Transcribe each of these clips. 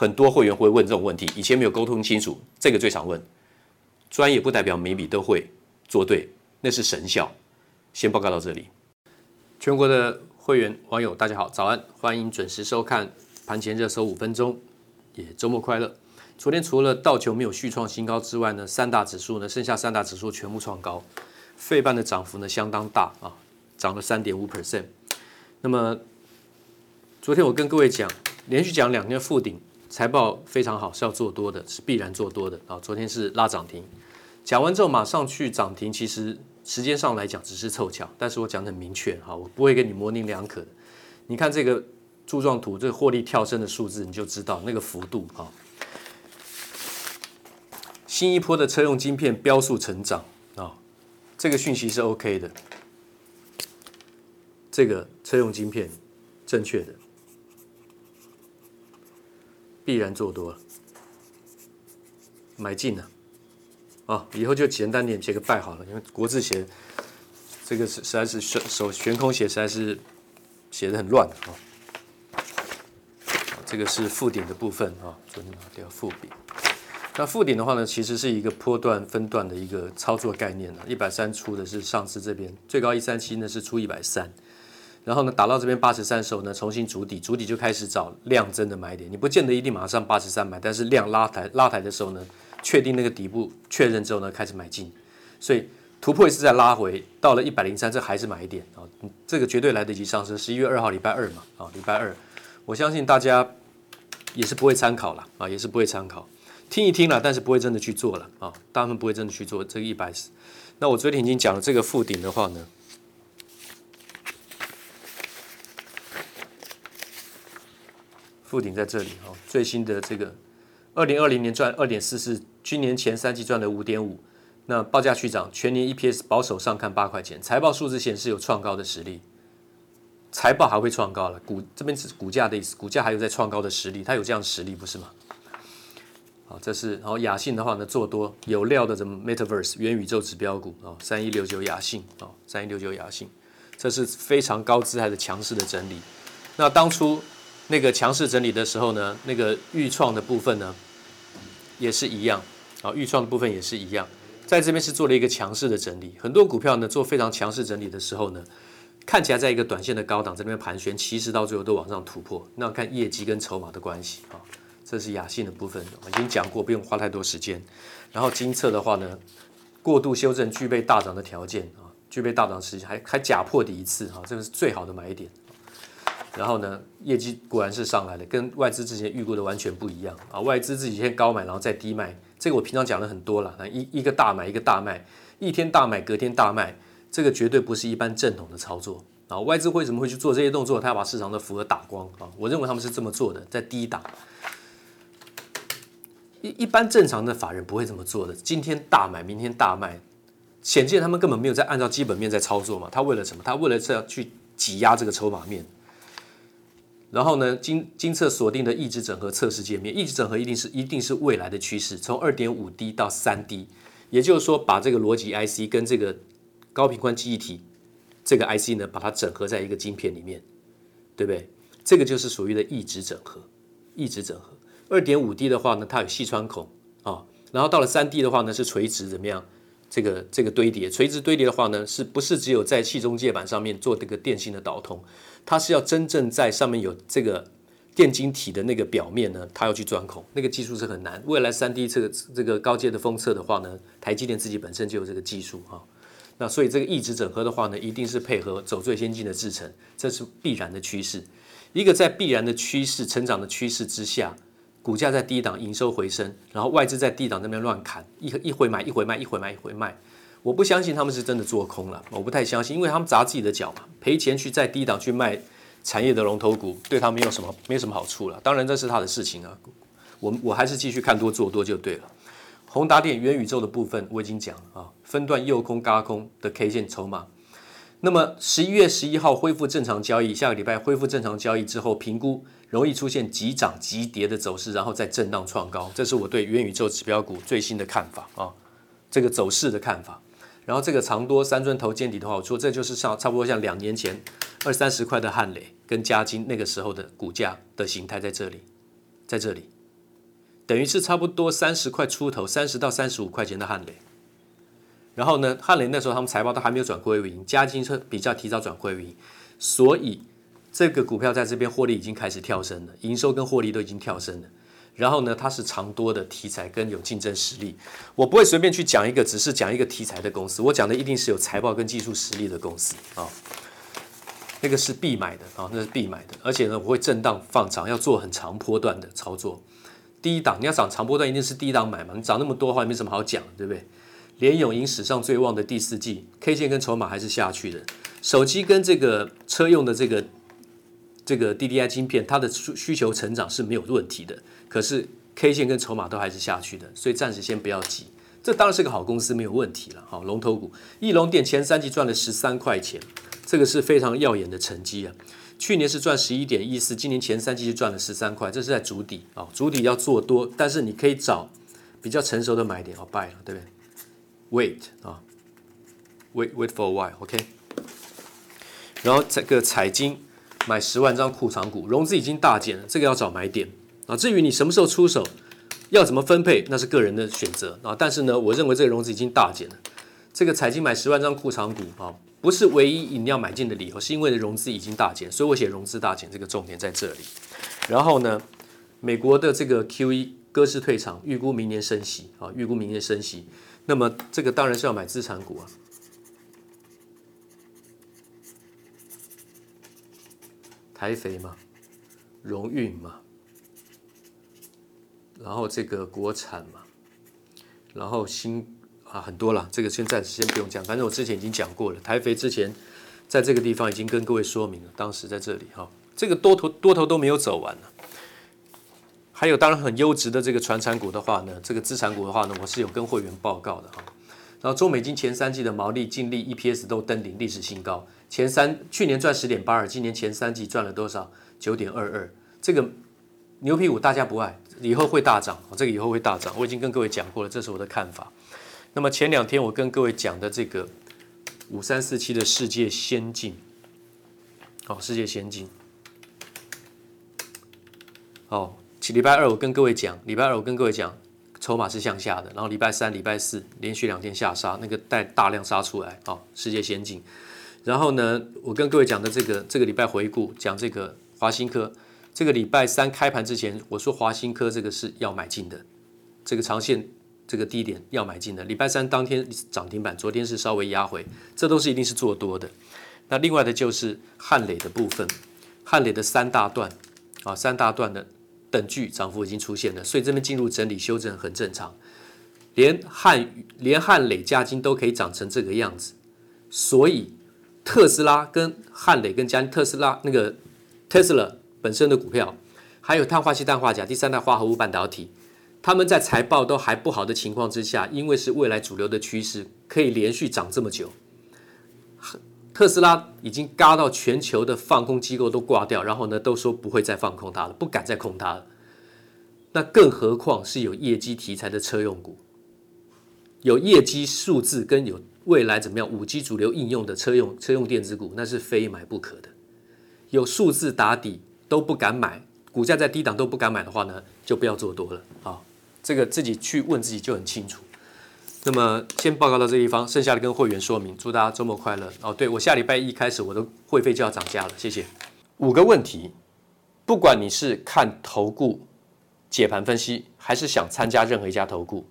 很多会员会问这种问题，以前没有沟通清楚，这个最常问。专业不代表每笔都会做对，那是神效。先报告到这里。全国的会员网友大家好，早安，欢迎准时收看盘前热搜五分钟，也周末快乐。昨天除了道琼没有续创新高之外呢，三大指数呢，剩下三大指数全部创高，费半的涨幅呢相当大啊，涨了三点五 percent。那么昨天我跟各位讲，连续讲两天复顶。财报非常好，是要做多的，是必然做多的啊！昨天是拉涨停，讲完之后马上去涨停，其实时间上来讲只是凑巧，但是我讲得很明确哈，我不会跟你模棱两可。你看这个柱状图，这个获利跳升的数字，你就知道那个幅度哈。新一波的车用晶片飙速成长啊，这个讯息是 OK 的，这个车用晶片正确的。必然做多了，买进了啊！以后就简单点写个拜好了，因为国字写这个是实在是手手悬空写，实在是写的很乱啊。这个是附顶的部分啊，昨天拿掉附顶。那附顶的话呢，其实是一个波段分段的一个操作概念了。一百三出的是上次这边最高一三七呢，是出一百三。然后呢，打到这边八十三的时候呢，重新筑底，筑底就开始找量增的买点。你不见得一定马上八十三买，但是量拉抬拉抬的时候呢，确定那个底部确认之后呢，开始买进。所以突破也是在拉回，到了一百零三，这还是买点啊，这个绝对来得及上升。十一月二号礼拜二嘛，啊，礼拜二，我相信大家也是不会参考了啊，也是不会参考，听一听了，但是不会真的去做了啊，大部分不会真的去做这个一百。那我昨天已经讲了这个附顶的话呢。附顶在这里哈，最新的这个，二零二零年赚二点四四，今年前三季赚了五点五，那报价续涨，全年 EPS 保守上看八块钱，财报数字显示有创高的实力，财报还会创高了，股这边是股价的意思，股价还有在创高的实力，它有这样的实力不是吗？好，这是然后雅信的话呢，做多有料的什么 Metaverse 元宇宙指标股啊，三一六九雅信啊，三一六九雅信，这是非常高姿态的强势的整理。那当初那个强势整理的时候呢，那个钰创的部分呢，也是一样啊，钰创的部分也是一样，在这边是做了一个强势的整理。很多股票呢做非常强势整理的时候呢，看起来在一个短线的高档在那边盘旋，其实到最后都往上突破。那看业绩跟筹码的关系啊，这是雅信的部分，我已经讲过，不用花太多时间。然后精测的话呢，过度修正具备大涨的条件啊，具备大涨时间还还假破底一次哈，这个是最好的买点。然后呢，业绩果然是上来了，跟外资之前预估的完全不一样啊！外资自己先高买，然后再低卖，这个我平常讲了很多了。一一个大买，一个大卖，一天大买，隔天大卖，这个绝对不是一般正统的操作啊！外资为什么会去做这些动作？他要把市场的符合打光啊！我认为他们是这么做的，在低档。一一般正常的法人不会这么做的。今天大买，明天大卖，显见他们根本没有在按照基本面在操作嘛？他为了什么？他为了这样去挤压这个筹码面。然后呢，精精测锁定的异质整合测试界面，异质整合一定是一定是未来的趋势，从二点五 D 到三 D，也就是说，把这个逻辑 IC 跟这个高频宽记忆体这个 IC 呢，把它整合在一个晶片里面，对不对？这个就是属于的异质整合，异质整合。二点五 D 的话呢，它有细穿孔啊、然后到了三 D 的话呢，是垂直怎么样？这个这个堆叠，垂直堆叠的话呢，是不是只有在气中介板上面做这个电芯的导通？它是要真正在上面有这个电晶体的那个表面呢，它要去钻孔，那个技术是很难。未来三 D 这个这个高阶的封测的话呢，台积电自己本身就有这个技术哈。那所以这个异质整合的话呢，一定是配合走最先进的制程，这是必然的趋势。一个在必然的趋势成长的趋势之下，股价在低档营收回升，然后外资在低档那边乱砍，一一回买一回卖，一回买一回卖。我不相信他们是真的做空了，我不太相信，因为他们砸自己的脚嘛，赔钱去在低档去卖产业的龙头股，对他没有什么没有什么好处了。当然这是他的事情啊，我我还是继续看多做多就对了。宏达电元宇宙的部分我已经讲了啊，分段诱空轧空的 K 线筹码。那么十一月十一号恢复正常交易，下个礼拜恢复正常交易之后，评估容易出现急涨急跌的走势，然后再震荡创高，这是我对元宇宙指标股最新的看法啊，这个走势的看法。然后这个长多三尊头见底的话，我说这就是像差不多像两年前二三十块的汉雷跟嘉金那个时候的股价的形态在这里，在这里，等于是差不多三十块出头，三十到三十五块钱的汉雷。然后呢，汉磊那时候他们财报都还没有转亏为盈，嘉晶车比较提早转亏为盈，所以这个股票在这边获利已经开始跳升了，营收跟获利都已经跳升了。然后呢，它是长多的题材跟有竞争实力，我不会随便去讲一个，只是讲一个题材的公司，我讲的一定是有财报跟技术实力的公司啊、那个是必买的啊、那是必买的，而且呢，我会震荡放长，要做很长波段的操作。低档你要涨长波段，一定是低档买嘛，你涨那么多的话也，没什么好讲，对不对？联咏迎史上最旺的第四季，K 线跟筹码还是下去的，手机跟这个车用的这个这个 DDI 晶片，它的需需求成长是没有问题的。可是 K 线跟筹码都还是下去的，所以暂时先不要急。这当然是个好公司，没有问题了。好，龙头股，义隆电前三季赚了十三块钱，这个是非常耀眼的成绩啊。去年是赚十一点一四，今年前三季就赚了十三块，这是在筑底啊。筑底要做多，但是你可以找比较成熟的买点，好 buy 了，对不对？Wait 啊，Wait wait for a while，OK。然后这个彩晶买十万张库藏股，融资已经大减了，这个要找买点。啊，至于你什么时候出手，要怎么分配，那是个人的选择啊。但是呢，我认为这个融资已经大减了。这个彩晶买十万张库藏股啊，不是唯一你要买进的理由，是因为的融资已经大减，所以我写融资大减这个重点在这里。然后呢，美国的这个 QE 鸽式退场，预估明年升息啊，预估明年升息。那么这个当然是要买资产股啊，台肥嘛，荣运嘛。然后这个国产嘛，然后新啊很多了，这个先暂时先不用讲，反正我之前已经讲过了。台肥之前在这个地方已经跟各位说明了，当时在这里哈，这个多头多头都没有走完呢。还有当然很优质的这个传产股的话呢，这个资产股的话呢，我是有跟会员报告的哈。然后中美金前三季的毛利、净利、EPS 都登顶历史新高，前三去年赚十点八二，今年前三季赚了多少？九点二二，这个牛皮股大家不爱。以后会大涨，这个以后会大涨，我已经跟各位讲过了，这是我的看法。那么前两天我跟各位讲的这个五三四七的世界先进好，世界先进。好，礼拜二我跟各位讲，礼拜二我跟各位讲，筹码是向下的。然后礼拜三、礼拜四连续两天下杀，那个带大量杀出来。好，世界先进。然后呢，我跟各位讲的这个这个礼拜回顾，讲这个华新科，这个礼拜三开盘之前，我说华新科这个是要买进的，这个长线。这个低点要买进的，礼拜三当天涨停板，昨天是稍微压回，这都是一定是做多的。那另外的就是汉磊的部分，汉磊的三大段啊，三大段的等距涨幅已经出现了，所以这边进入整理修正很正常。连汉连汉磊加金都可以涨成这个样子，所以特斯拉跟汉磊跟加特斯拉那个特斯拉本身的股票，还有碳化矽氮化镓第三代化合物半导体。他们在财报都还不好的情况之下，因为是未来主流的趋势，可以连续涨这么久。特斯拉已经嘎到全球的放空机构都挂掉，然后呢，都说不会再放空它了，不敢再空它了。那更何况是有业绩题材的车用股，有业绩数字跟有未来怎么样五 G 主流应用的车用车用电子股，那是非买不可的。有数字打底都不敢买，股价在低档都不敢买的话呢，就不要做多了啊。这个自己去问自己就很清楚。那么先报告到这个地方，剩下的跟会员说明。祝大家周末快乐哦！对，我下礼拜一开始我的会费就要涨价了，谢谢。五个问题，不管你是看投顾解盘分析，还是想参加任何一家投顾，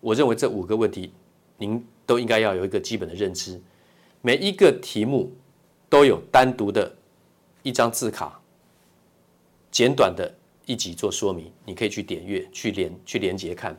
我认为这五个问题您都应该要有一个基本的认知。每一个题目都有单独的一张字卡，简短的。一集做说明，你可以去点阅、去连、去连接看。